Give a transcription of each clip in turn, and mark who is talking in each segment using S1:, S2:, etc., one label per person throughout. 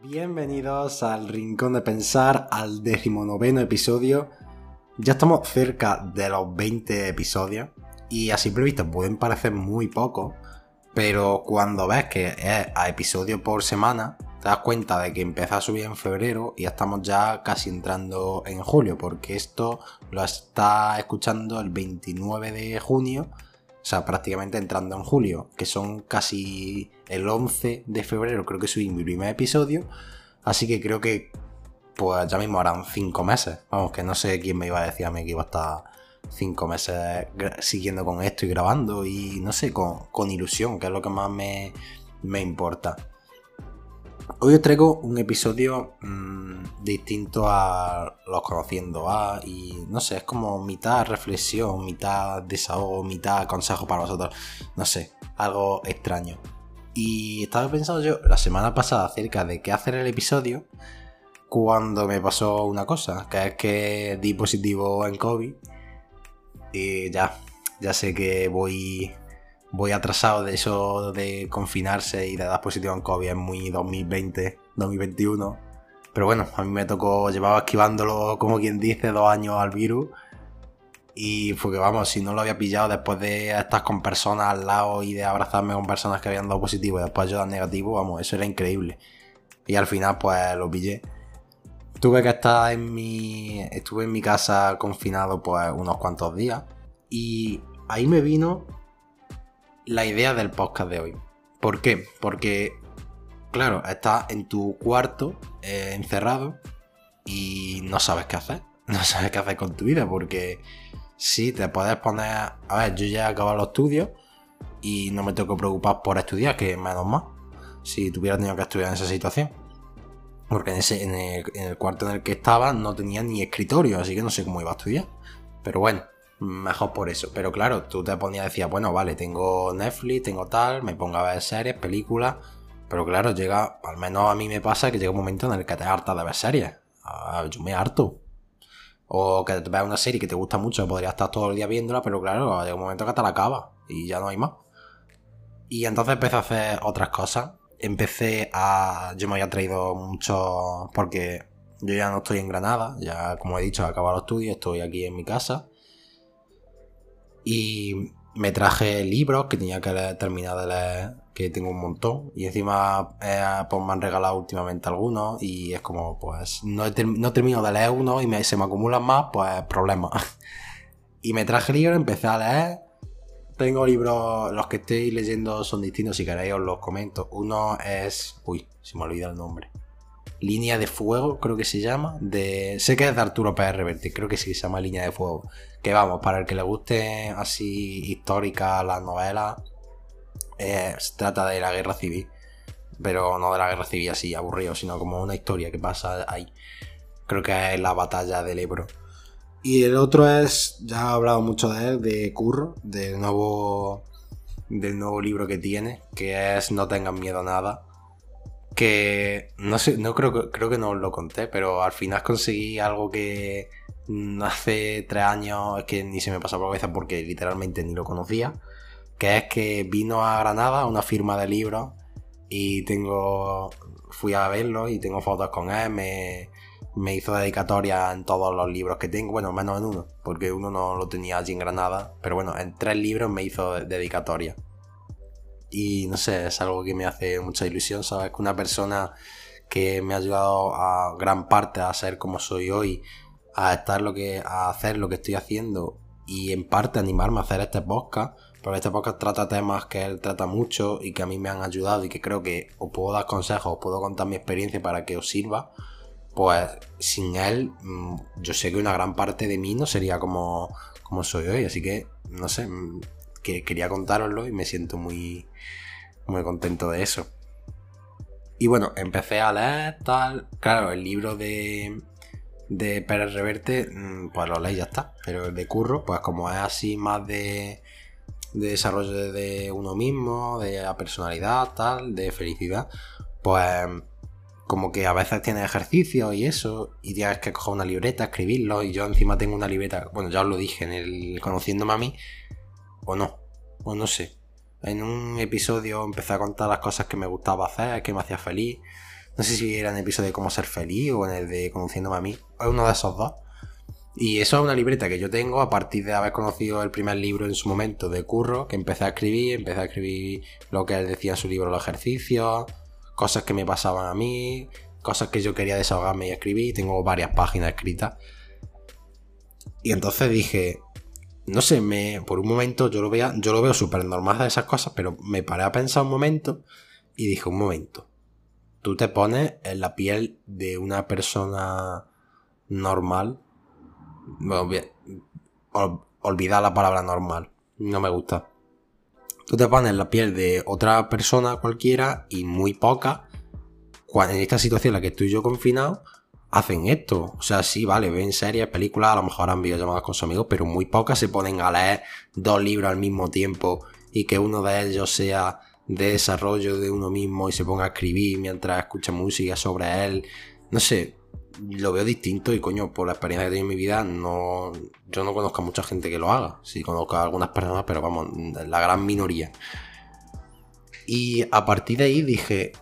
S1: Bienvenidos al Rincón de Pensar, al decimonoveno episodio. Ya estamos cerca de los 20 episodios y a simple vista pueden parecer muy pocos, pero cuando ves que es a episodio por semana, te das cuenta de que empieza a subir en febrero y ya estamos ya casi entrando en julio, porque esto lo está escuchando el 29 de junio, o sea, prácticamente entrando en julio, que son casi el 11 de febrero, creo que subí mi primer episodio, así que creo que pues ya mismo harán 5 meses, vamos, que no sé quién me iba a decir a mí que iba a estar 5 meses siguiendo con esto y grabando y no sé, con, ilusión, que es lo que más me, me importa. Hoy os traigo un episodio mmm, distinto a los conociendo a y no sé, es como mitad reflexión, mitad desahogo, mitad consejo para vosotros, no sé, algo extraño. Y estaba pensando yo la semana pasada acerca de qué hacer el episodio cuando me pasó una cosa, que es que di positivo en COVID y ya, ya sé que voy voy atrasado de eso de confinarse y de dar positivo en COVID es muy 2020, 2021. Pero bueno, a mí me tocó, llevaba esquivándolo como quien dice dos años al virus. Y fue que vamos, si no lo había pillado después de estar con personas al lado y de abrazarme con personas que habían dado positivo y después yo dar negativo, vamos, eso era increíble. Y al final pues lo pillé. Tuve que estar en mi. Estuve en mi casa confinado pues unos cuantos días. Y ahí me vino la idea del podcast de hoy. ¿Por qué? Porque, claro, estás en tu cuarto eh, encerrado y no sabes qué hacer. No sabes qué hacer con tu vida porque si te puedes poner... A ver, yo ya he acabado los estudios y no me tengo que preocupar por estudiar, que menos más. Si tuviera tenido que estudiar en esa situación. Porque en, ese, en, el, en el cuarto en el que estaba no tenía ni escritorio, así que no sé cómo iba a estudiar. Pero bueno, mejor por eso. Pero claro, tú te ponías y decías, bueno, vale, tengo Netflix, tengo tal, me pongo a ver series, películas. Pero claro, llega, al menos a mí me pasa que llega un momento en el que te hartas de ver series. Ah, yo me harto. O que te veas una serie que te gusta mucho, podrías estar todo el día viéndola, pero claro, llega un momento que te la acaba y ya no hay más. Y entonces empecé a hacer otras cosas. Empecé a. Yo me había traído mucho. Porque yo ya no estoy en Granada, ya como he dicho, he acabado los estudios, estoy aquí en mi casa. Y me traje libros que tenía que terminar de leer, que tengo un montón. Y encima eh, pues me han regalado últimamente algunos. Y es como, pues, no, no termino de leer uno y se me acumulan más, pues, problemas. y me traje libros, empecé a leer. Tengo libros, los que estoy leyendo son distintos, si queréis os los comento. Uno es. Uy, se me olvida el nombre. Línea de Fuego, creo que se llama. De, sé que es de Arturo Pérez Reverte, creo que sí se llama Línea de Fuego. Que vamos, para el que le guste así histórica las novelas, se trata de la guerra civil. Pero no de la guerra civil así aburrido, sino como una historia que pasa ahí. Creo que es la batalla del Ebro. Y el otro es, ya he hablado mucho de él, de Curro, del nuevo, del nuevo libro que tiene, que es No tengan miedo a nada que no sé, no creo, creo que no os lo conté, pero al final conseguí algo que hace tres años que ni se me pasó por la cabeza porque literalmente ni lo conocía, que es que vino a Granada una firma de libros y tengo fui a verlo y tengo fotos con él, me, me hizo dedicatoria en todos los libros que tengo, bueno, menos en uno, porque uno no lo tenía allí en Granada, pero bueno, en tres libros me hizo dedicatoria. Y no sé, es algo que me hace mucha ilusión, ¿sabes? Que una persona que me ha ayudado a gran parte a ser como soy hoy, a estar lo que, a hacer lo que estoy haciendo y en parte animarme a hacer este podcast, porque este podcast trata temas que él trata mucho y que a mí me han ayudado y que creo que os puedo dar consejos, os puedo contar mi experiencia para que os sirva, pues sin él mm, yo sé que una gran parte de mí no sería como, como soy hoy, así que no sé, mm, que quería contároslo y me siento muy, muy contento de eso. Y bueno, empecé a leer tal. Claro, el libro de, de Pérez Reverte, mm, pues lo leí ya está. Pero el de Curro, pues como es así más de, de desarrollo de uno mismo, de la personalidad, tal, de felicidad, pues como que a veces tiene ejercicio y eso, y tienes que coger una libreta, escribirlo, y yo encima tengo una libreta, bueno, ya os lo dije en el conociéndome a mí, o no, o no sé. En un episodio empecé a contar las cosas que me gustaba hacer, que me hacía feliz. No sé si era en el episodio de cómo ser feliz o en el de conociéndome a mí. Es uno de esos dos. Y eso es una libreta que yo tengo a partir de haber conocido el primer libro en su momento de Curro, que empecé a escribir, empecé a escribir lo que él decía en su libro, los ejercicios, cosas que me pasaban a mí, cosas que yo quería desahogarme y escribir. Tengo varias páginas escritas. Y entonces dije, no sé, me, por un momento yo lo, veía, yo lo veo súper normal de esas cosas, pero me paré a pensar un momento y dije, un momento, tú te pones en la piel de una persona normal olvidar la palabra normal. No me gusta. Tú te pones la piel de otra persona cualquiera y muy poca, en esta situación en la que estoy yo confinado, hacen esto. O sea, sí, vale, ven series, películas, a lo mejor han videollamadas con sus amigos, pero muy pocas se ponen a leer dos libros al mismo tiempo y que uno de ellos sea de desarrollo de uno mismo y se ponga a escribir mientras escucha música sobre él. No sé, lo veo distinto y coño, por la experiencia que he tenido en mi vida, no, yo no conozco a mucha gente que lo haga. Sí conozco a algunas personas, pero vamos, la gran minoría. Y a partir de ahí dije,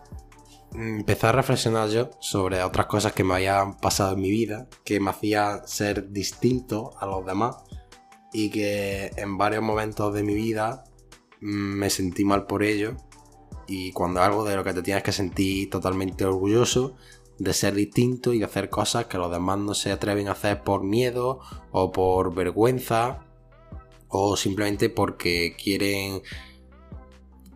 S1: empecé a reflexionar yo sobre otras cosas que me habían pasado en mi vida, que me hacían ser distinto a los demás y que en varios momentos de mi vida me sentí mal por ello. Y cuando algo de lo que te tienes que sentir totalmente orgulloso, de ser distinto y de hacer cosas que los demás no se atreven a hacer por miedo o por vergüenza o simplemente porque quieren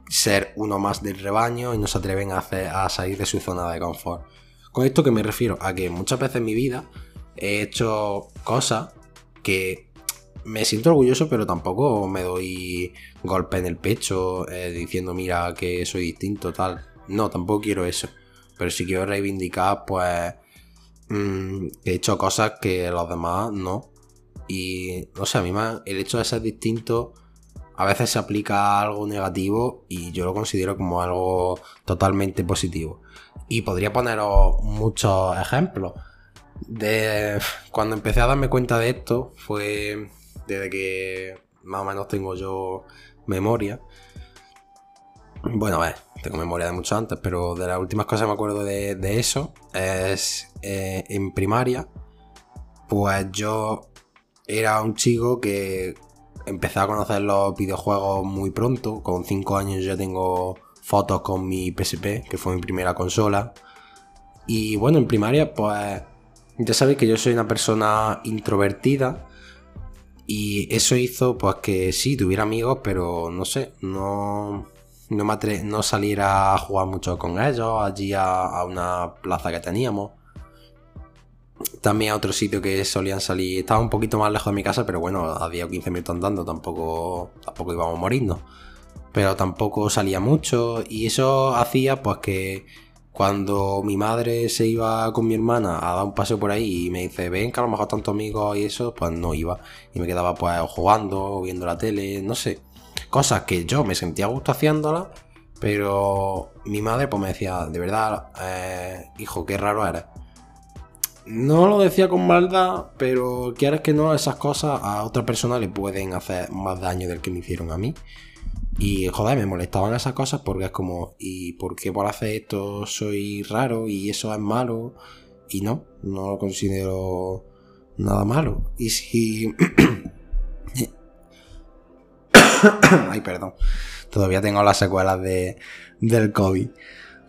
S1: ser uno más del rebaño y no se atreven a, hacer, a salir de su zona de confort. Con esto que me refiero a que muchas veces en mi vida he hecho cosas que me siento orgulloso, pero tampoco me doy golpe en el pecho eh, diciendo, mira, que soy distinto, tal. No, tampoco quiero eso. Pero si quiero reivindicar, pues mm, he hecho cosas que los demás no. Y no sé, a mí el hecho de ser distinto a veces se aplica a algo negativo y yo lo considero como algo totalmente positivo. Y podría poneros muchos ejemplos. De cuando empecé a darme cuenta de esto fue desde que más o menos tengo yo memoria. Bueno, a ver, tengo memoria de mucho antes, pero de las últimas cosas que me acuerdo de, eso es eh, en primaria, pues yo era un chico que empecé a conocer los videojuegos muy pronto, con 5 años ya tengo fotos con mi PSP, que fue mi primera consola. Y bueno, en primaria, pues ya sabéis que yo soy una persona introvertida. Y eso hizo pues que sí, tuviera amigos, pero no sé, no, no, salir a jugar mucho con ellos, allí a, una plaza que teníamos. También a otro sitio que solían salir, estaba un poquito más lejos de mi casa, pero bueno, a 10 o 15 minutos andando tampoco, tampoco íbamos morirnos. Pero tampoco salía mucho y eso hacía pues que cuando mi madre se iba con mi hermana a dar un paseo por ahí y me dice, ven que a lo mejor tantos amigos y eso, pues no iba. Y me quedaba pues jugando, viendo la tele, no sé. Cosas que yo me sentía a gusto haciéndolas, pero mi madre pues me decía, de verdad, eh, hijo, qué raro eres. No lo decía con maldad, pero quieres que no, esas cosas a otra persona le pueden hacer más daño del que me hicieron a mí. Y joder, me molestaban esas cosas porque es como, ¿y por qué por hacer esto soy raro y eso es malo? Y no, no lo considero nada malo. Y si Ay, perdón. Todavía tengo las secuelas de, del COVID.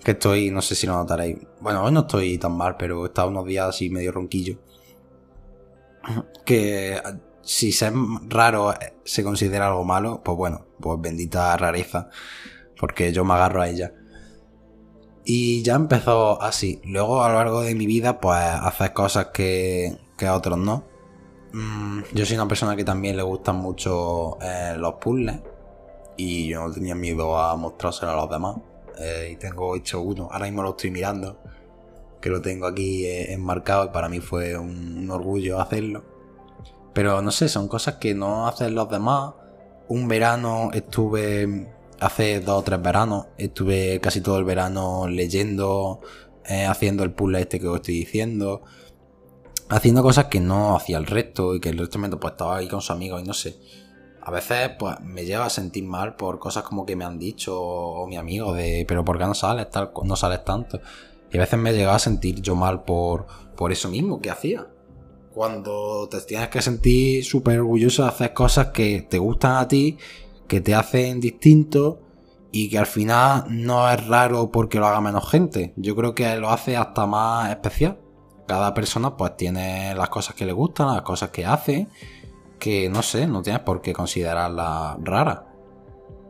S1: Que estoy, no sé si lo notaréis. Bueno, hoy no estoy tan mal, pero he estado unos días así medio ronquillo. Que si ser raro se considera algo malo, pues bueno, pues bendita rareza. Porque yo me agarro a ella. Y ya empezó así. Luego a lo largo de mi vida, pues hacer cosas que, que otros no. Mm, yo soy una persona que también le gustan mucho eh, los puzzles y yo no tenía miedo a mostrárselo a los demás. Eh, y tengo hecho uno, ahora mismo lo estoy mirando, que lo tengo aquí eh, enmarcado y para mí fue un, orgullo hacerlo. Pero no sé, son cosas que no hacen los demás. Un verano estuve, hace dos o tres veranos, estuve casi todo el verano leyendo, haciendo el puzzle este que os estoy diciendo haciendo cosas que no hacía el resto y que el resto me pues estaba ahí con sus amigos y no sé. A veces pues me lleva a sentir mal por cosas como que me han dicho o mi amigo de pero ¿por qué no sales tal no sales tanto? Y a veces me he llegado a sentir yo mal por, por eso mismo que hacía. Cuando te tienes que sentir súper orgulloso de hacer cosas que te gustan a ti, que te hacen distinto y que al final no es raro porque lo haga menos gente. Yo creo que lo hace hasta más especial. Cada persona pues tiene las cosas que le gustan, las cosas que hace, que no sé, no tienes por qué considerarlas raras.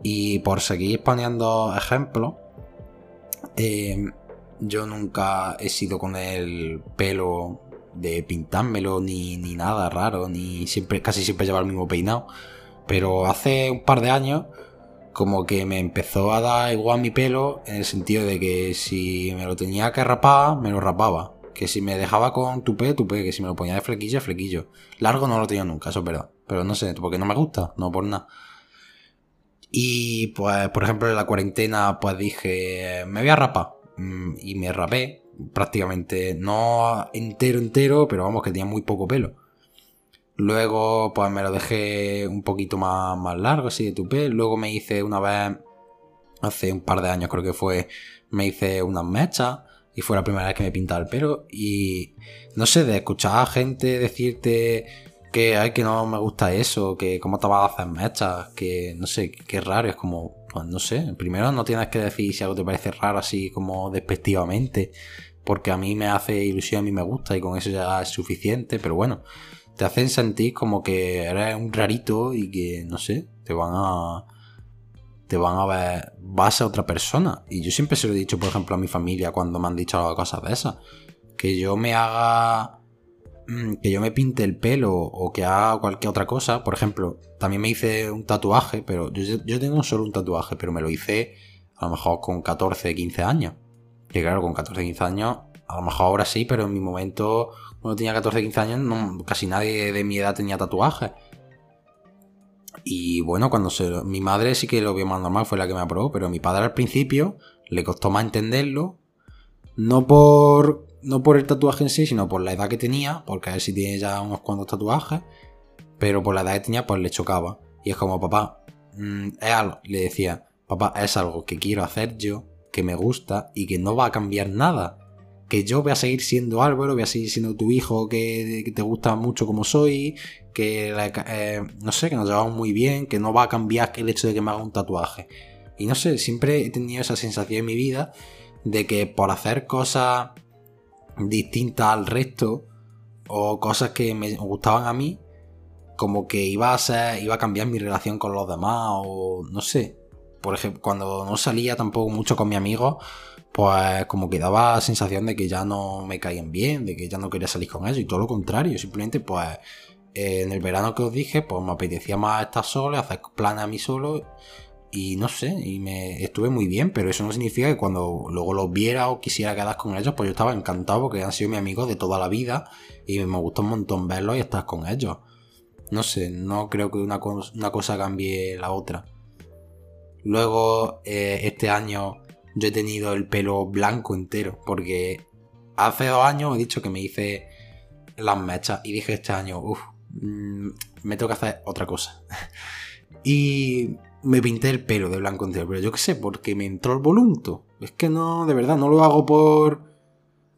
S1: Y por seguir poniendo ejemplos, eh, yo nunca he sido con el pelo de pintármelo ni, ni nada raro, ni siempre, casi siempre lleva el mismo peinado. Pero hace un par de años, como que me empezó a dar igual mi pelo, en el sentido de que si me lo tenía que rapar, me lo rapaba. Que si me dejaba con tupé, tupé, que si me lo ponía de flequillo, flequillo. Largo no lo tenía nunca, eso es verdad. Pero no sé, porque no me gusta, no por nada. Y pues, por ejemplo, en la cuarentena, pues dije, me voy a rapar. Mm, y me rapé, prácticamente, no entero, entero, pero vamos, que tenía muy poco pelo. Luego, pues me lo dejé un poquito más, más largo, así de tupé. Luego me hice una vez, hace un par de años creo que fue, me hice unas mechas. Y fue la primera vez que me pintaba el pelo. Y no sé, de escuchar a gente decirte que ay, que no me gusta eso, que cómo te vas a hacer mechas, que no sé, que raro, es como, pues no sé, primero no tienes que decir si algo te parece raro así como despectivamente, porque a mí me hace ilusión, a mí me gusta y con eso ya es suficiente, pero bueno, te hacen sentir como que eres un rarito y que, no sé, te van a... Te van a ver, vas a otra persona. Y yo siempre se lo he dicho, por ejemplo, a mi familia cuando me han dicho cosas de esas. Que yo me haga Mm, que yo me pinte el pelo o que haga cualquier otra cosa. Por ejemplo, también me hice un tatuaje, pero yo, tengo solo un tatuaje, pero me lo hice a lo mejor con 14, 15 años. Y claro, con 14, 15 años, a lo mejor ahora sí, pero en mi momento, cuando tenía 14, 15 años, casi nadie de mi edad tenía tatuajes. Y bueno, cuando se, mi madre sí que lo vio más normal, fue la que me aprobó, pero mi padre al principio le costó más entenderlo. No por no por el tatuaje en sí, sino por la edad que tenía, porque a ver si tiene ya unos cuantos tatuajes, pero por la edad que tenía, pues le chocaba. Y es como, papá, mm, es algo, le decía, papá, es algo que quiero hacer yo, que me gusta y que no va a cambiar nada. Que yo voy a seguir siendo Álvaro, voy a seguir siendo tu hijo que, te gusta mucho como soy, que eh, no sé, que nos llevamos muy bien, que no va a cambiar el hecho de que me haga un tatuaje. Y no sé, siempre he tenido esa sensación en mi vida de que por hacer cosas distintas al resto o cosas que me gustaban a mí, como que iba a ser, iba a cambiar mi relación con los demás o no sé. Por ejemplo, cuando no salía tampoco mucho con mi amigo, pues como que daba sensación de que ya no me caían bien, de que ya no quería salir con ellos y todo lo contrario, simplemente pues en el verano que os dije, pues me apetecía más estar solo, hacer planes a mí solo y no sé, y me estuve muy bien, pero eso no significa que cuando luego los viera o quisiera quedar con ellos, pues yo estaba encantado porque han sido mis amigos de toda la vida y me gustó un montón verlos y estar con ellos. No sé, no creo que una, cosa cambie la otra. Luego, eh, este año yo he tenido el pelo blanco entero, porque hace dos años he dicho que me hice las mechas y dije este año, uff, mm, me tengo que hacer otra cosa. y me pinté el pelo de blanco entero, pero yo qué sé, porque me entró el volunto. Es que no, de verdad, no lo hago por...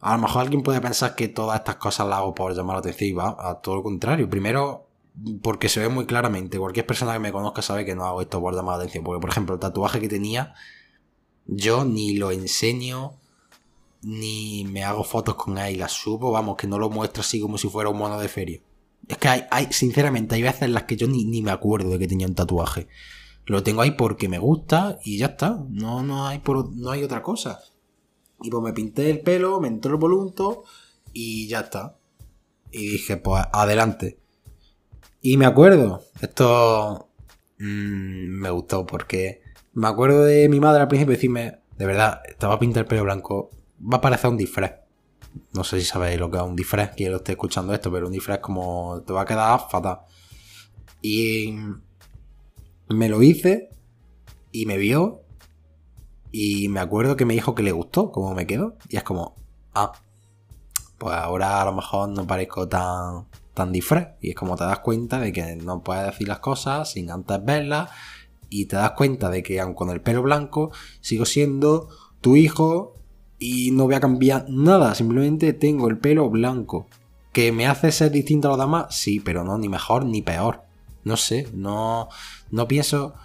S1: A lo mejor alguien puede pensar que todas estas cosas las hago por llamar la atención y va a todo lo contrario. Primero, porque se ve muy claramente. Cualquier persona que me conozca sabe que no hago esto por llamar la atención. Porque, por ejemplo, el tatuaje que tenía, yo ni lo enseño, ni me hago fotos con él y las subo. Vamos, que no lo muestro así como si fuera un mono de feria. Es que hay, sinceramente, hay veces en las que yo ni, ni me acuerdo de que tenía un tatuaje. Lo tengo ahí porque me gusta y ya está. No, no, hay, por, no hay otra cosa. Y pues me pinté el pelo, me entró el volunto y ya está. Y dije, pues adelante. Y me acuerdo, esto mm, me gustó porque me acuerdo de mi madre al principio decirme, de verdad, estaba a pintar el pelo blanco, va a parecer un disfraz. No sé si sabéis lo que es un disfraz, quien lo esté escuchando esto, pero un disfraz como te va a quedar fatal. Y me lo hice y me vio y me acuerdo que me dijo que le gustó cómo me quedó. Y es como, ah, pues ahora a lo mejor no parezco tan, tan disfraz. Y es como te das cuenta de que no puedes decir las cosas sin antes verlas. Y te das cuenta de que aun con el pelo blanco sigo siendo tu hijo y no voy a cambiar nada, simplemente tengo el pelo blanco. ¿Que me hace ser distinto a los demás? Sí, pero no, ni mejor ni peor. No sé, no, no pienso.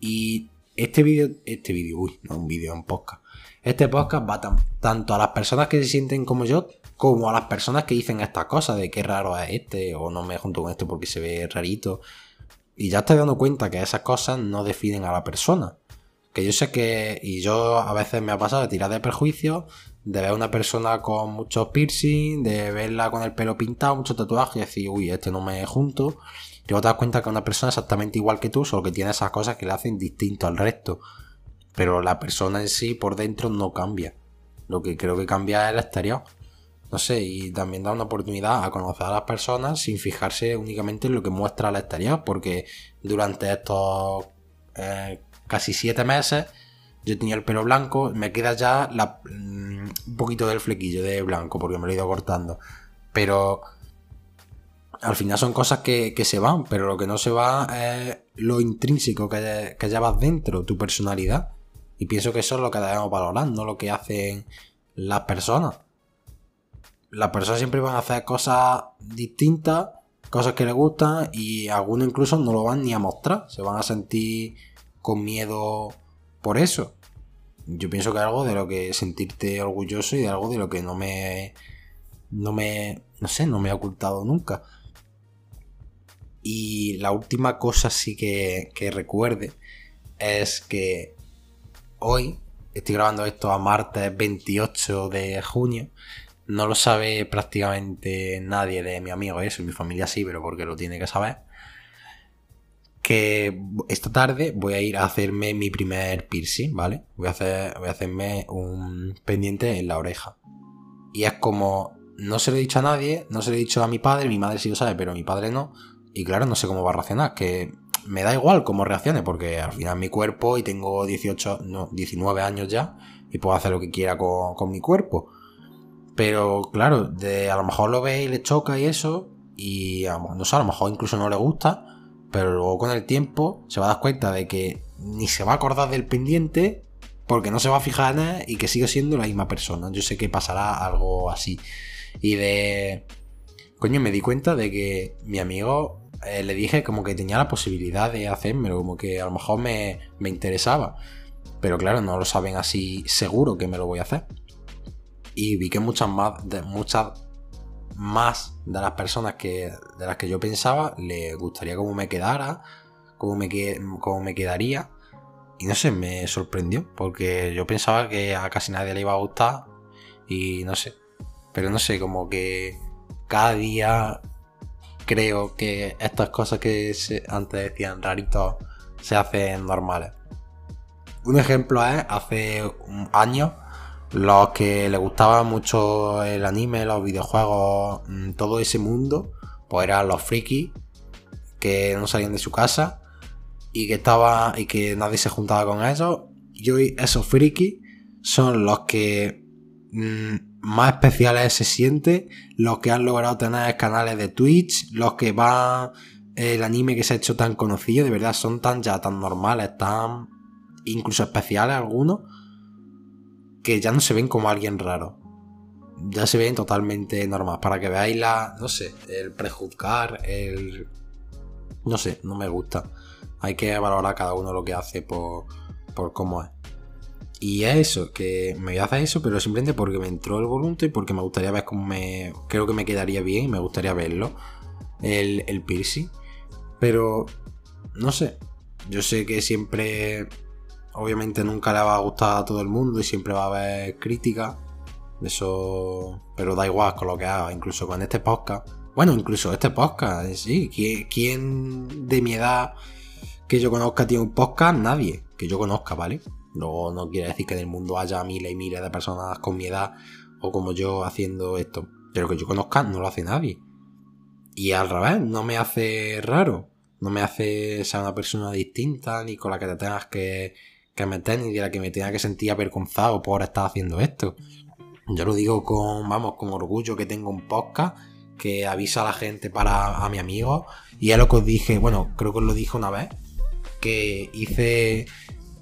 S1: Y este vídeo, este vídeo, uy, no un vídeo, un podcast. Este podcast va tanto a las personas que se sienten como yo, como a las personas que dicen estas cosas de qué raro es este, o no me junto con este porque se ve rarito. Y ya estoy dando cuenta que esas cosas no definen a la persona. Que yo sé que, y yo a veces me ha pasado de tirar de perjuicio, de ver a una persona con muchos piercing, de verla con el pelo pintado, mucho tatuaje y decir, uy, este no me junto. Y luego te das cuenta que una persona exactamente igual que tú, solo que tiene esas cosas que le hacen distinto al resto. Pero la persona en sí por dentro no cambia. Lo que creo que cambia es el exterior. No sé, y también da una oportunidad a conocer a las personas sin fijarse únicamente en lo que muestra el exterior, porque durante estos eh, casi siete meses yo tenía el pelo blanco, me queda ya mm, un poquito del flequillo de blanco porque me lo he ido cortando. Pero al final son cosas que, se van, pero lo que no se va es lo intrínseco que, que llevas dentro, tu personalidad. Y pienso que eso es lo que debemos valorar, no lo que hacen las personas. Las personas siempre van a hacer cosas distintas, cosas que les gustan y algunos incluso no lo van ni a mostrar, se van a sentir con miedo por eso. Yo pienso que algo de lo que sentirte orgulloso y de algo de lo que no me. No me. No sé, no me ha ocultado nunca. Y la última cosa sí que, que recuerde es que hoy, estoy grabando esto a martes 28 de junio, no lo sabe prácticamente nadie de mi amigo, eso, mi familia sí, pero porque lo tiene que saber que esta tarde voy a ir a hacerme mi primer piercing, ¿vale? Voy a, hacer, voy a hacerme un pendiente en la oreja. Y es como, no se lo he dicho a nadie, no se lo he dicho a mi padre, mi madre sí lo sabe, pero mi padre no. Y claro, no sé cómo va a reaccionar, que me da igual cómo reaccione, porque al final mi cuerpo y tengo 18, no, 19 años ya y puedo hacer lo que quiera con, mi cuerpo. Pero claro, de, a lo mejor lo ve y le choca y eso, y no sé, a lo mejor incluso no le gusta, pero luego con el tiempo se va a dar cuenta de que ni se va a acordar del pendiente porque no se va a fijar él y que sigue siendo la misma persona. Yo sé que pasará algo así. Y de... Coño, me di cuenta de que mi amigo eh, le dije como que tenía la posibilidad de hacérmelo, como que a lo mejor me, me interesaba. Pero claro, no lo saben así seguro que me lo voy a hacer. Y vi que muchas más, de, muchas más de las personas que, de las que yo pensaba le gustaría cómo me quedara, cómo me, cómo me quedaría. Y no sé, me sorprendió, porque yo pensaba que a casi nadie le iba a gustar y no sé. Pero no sé, como que cada día creo que estas cosas que antes decían raritos se hacen normales. Un ejemplo es hace un año los que les gustaba mucho el anime, los videojuegos, mm, todo ese mundo, pues eran los frikis que no salían de su casa y que estaba y que nadie se juntaba con ellos. Y hoy esos frikis son los que mm, más especiales se sienten, los que han logrado tener canales de Twitch, los que van el anime que se ha hecho tan conocido, de verdad son tan ya tan normales, tan incluso especiales algunos que ya no se ven como alguien raro. Ya se ven totalmente normal. Para que veáis la. No sé, el prejuzgar, el. No sé, no me gusta. Hay que valorar cada uno lo que hace por, por cómo es. Y es eso, que me voy a hacer eso, pero simplemente porque me entró el voluntad y porque me gustaría ver cómo me. Creo que me quedaría bien y me gustaría verlo. El, el piercing. Pero. No sé. Yo sé que siempre obviamente nunca le va a gustar a todo el mundo y siempre va a haber crítica. Eso, pero da igual con lo que haga, incluso con este podcast. Bueno, incluso este podcast, sí. ¿Quién de mi edad que yo conozca tiene un podcast? Nadie que yo conozca, ¿vale? Luego no quiere decir que en el mundo haya miles y miles de personas con mi edad o como yo haciendo esto. Pero que yo conozca no lo hace nadie. Y al revés, no me hace raro. No me hace ser una persona distinta ni con la que te tengas que que me ni de la que me tenga que sentir avergonzado por estar haciendo esto. Yo lo digo con, vamos, con orgullo que tengo un podcast que avisa a la gente para a mi amigo. Y es lo que os dije, bueno, creo que os lo dije una vez, que hice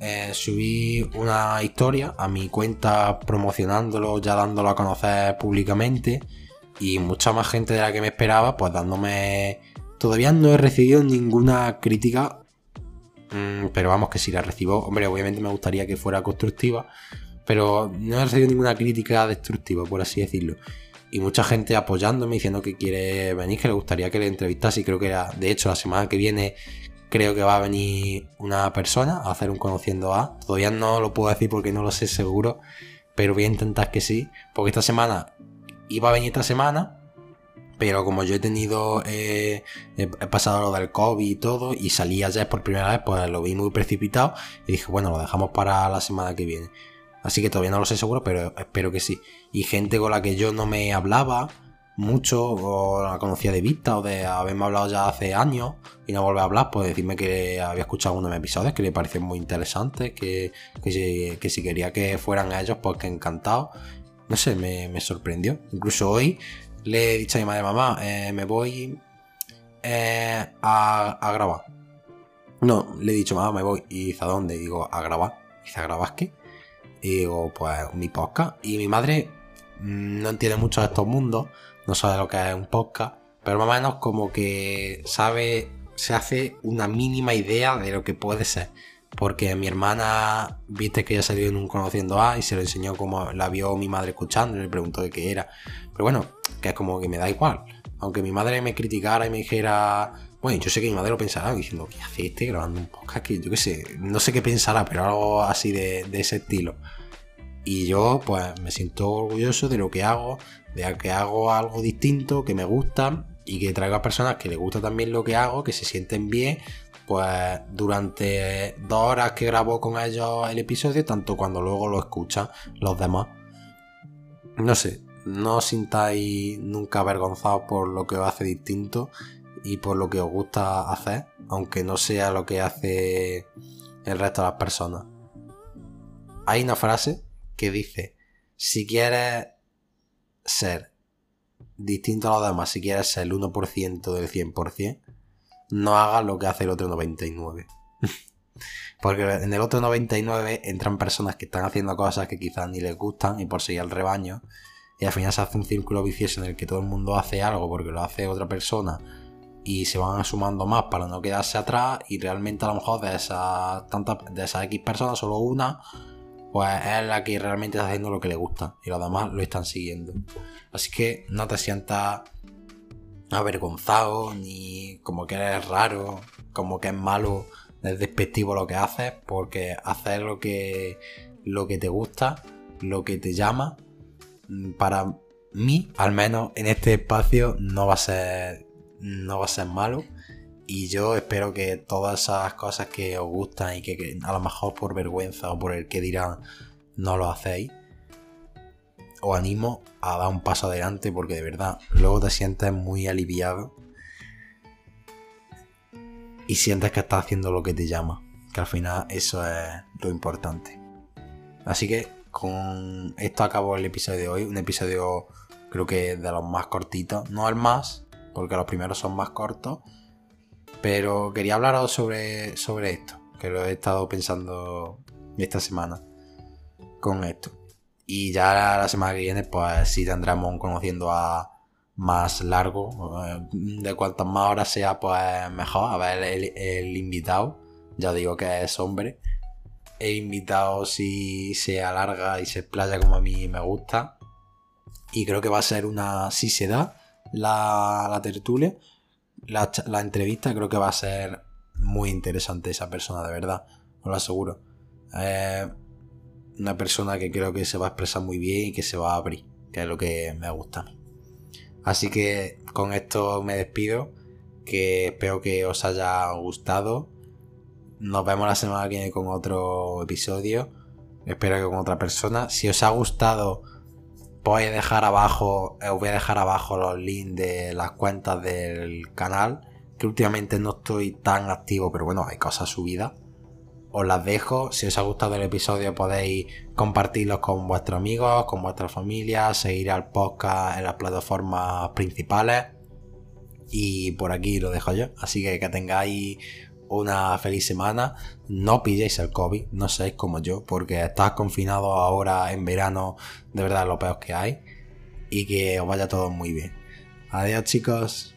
S1: eh, subí una historia a mi cuenta promocionándolo, ya dándolo a conocer públicamente y mucha más gente de la que me esperaba, pues dándome... Todavía no he recibido ninguna crítica, mm, pero vamos que si la recibo, hombre, obviamente me gustaría que fuera constructiva, pero no he recibido ninguna crítica destructiva, por así decirlo. Y mucha gente apoyándome, diciendo que quiere venir, que le gustaría que le entrevistase. Y creo que era, de hecho, la semana que viene creo que va a venir una persona a hacer un conociendo a. Todavía no lo puedo decir porque no lo sé seguro, pero voy a intentar que sí. Porque esta semana iba a venir esta semana, pero como yo he tenido, eh, he pasado lo del COVID y todo, y salí ayer por primera vez, pues lo vi muy precipitado y dije, bueno, lo dejamos para la semana que viene. Así que todavía no lo sé seguro, pero espero que sí. Y gente con la que yo no me hablaba mucho, o la conocía de vista, o de haberme hablado ya hace años y no volver a hablar, pues decirme que había escuchado unos episodios que le parecían muy interesantes, que, que, si, quería que fueran ellos, pues que encantado. No sé, me, sorprendió. Incluso hoy le he dicho a mi madre, mamá, eh, me voy eh, a, a, grabar. No, le he dicho, mamá, me voy. ¿Y dice a dónde? Digo, a grabar. Y dice, ¿a grabar qué? Y digo, pues mi podcast. Y mi madre mm, no entiende mucho de estos mundos, no sabe lo que es un podcast, pero más o menos como que sabe, se hace una mínima idea de lo que puede ser. Porque mi hermana, viste que ya salió en un conociendo A y se lo enseñó como la vio mi madre escuchando y le preguntó de qué era. Pero bueno, que es como que me da igual. Aunque mi madre me criticara y me dijera, bueno, yo sé que mi madre lo pensará diciendo, ¿qué hace este grabando un podcast? Que yo qué sé, no sé qué pensará, pero algo así de, ese estilo. Y yo, pues, me siento orgulloso de lo que hago, de que hago algo distinto, que me gusta y que traigo a personas que les gusta también lo que hago, que se sienten bien, pues durante dos horas que grabo con ellos el episodio, tanto cuando luego lo escuchan los demás. No sé, no sintáis nunca avergonzados por lo que os hace distinto y por lo que os gusta hacer, aunque no sea lo que hace el resto de las personas. Hay una frase que dice, si quieres ser distinto a los demás, si quieres ser el 1% del 100%, no hagas lo que hace el otro 99%. Porque en el otro 99 entran personas que están haciendo cosas que quizás ni les gustan y por seguir al rebaño. Y al final se hace un círculo vicioso en el que todo el mundo hace algo porque lo hace otra persona y se van sumando más para no quedarse atrás y realmente a lo mejor de esas tantas de esas X personas solo una pues es la que realmente está haciendo lo que le gusta y los demás lo están siguiendo. Así que no te sientas avergonzado ni como que eres raro, como que es malo, es despectivo lo que haces, porque hacer lo que, lo que te gusta, lo que te llama, para mí, al menos en este espacio, no va a ser, no va a ser malo y yo espero que todas esas cosas que os gustan y que, a lo mejor por vergüenza o por el que dirán no lo hacéis, os animo a dar un paso adelante porque de verdad luego te sientes muy aliviado y sientes que estás haciendo lo que te llama, que al final eso es lo importante. Así que con esto acabo el episodio de hoy, un episodio creo que de los más cortitos, no el más, porque los primeros son más cortos pero quería hablaros sobre, sobre esto, que lo he estado pensando esta semana con esto. Y ya la semana que viene, pues sí tendremos un conociendo a más largo. Eh, de cuantas más horas sea, pues mejor. A ver, el, invitado, ya digo que es hombre. El invitado si se alarga y se explaya como a mí me gusta. Y creo que va a ser una. Si se da la, tertulia, la, entrevista creo que va a ser muy interesante esa persona, de verdad, os lo aseguro. una persona que creo que se va a expresar muy bien y que se va a abrir, que es lo que me gusta a mí. Así que con esto me despido, que espero que os haya gustado. Nos vemos la semana que viene con otro episodio. Espero que con otra persona. Si os ha gustado voy a dejar abajo, os voy a dejar abajo los links de las cuentas del canal, que últimamente no estoy tan activo, pero bueno, hay cosas subidas. Os las dejo, si os ha gustado el episodio podéis compartirlo con vuestros amigos, con vuestra familia, seguir al podcast en las plataformas principales. Y por aquí lo dejo yo. Así que que tengáis una feliz semana. No pilléis el COVID, no seáis como yo, porque estás confinado ahora en verano, de verdad lo peor que hay. Y que os vaya todo muy bien. Adiós chicos.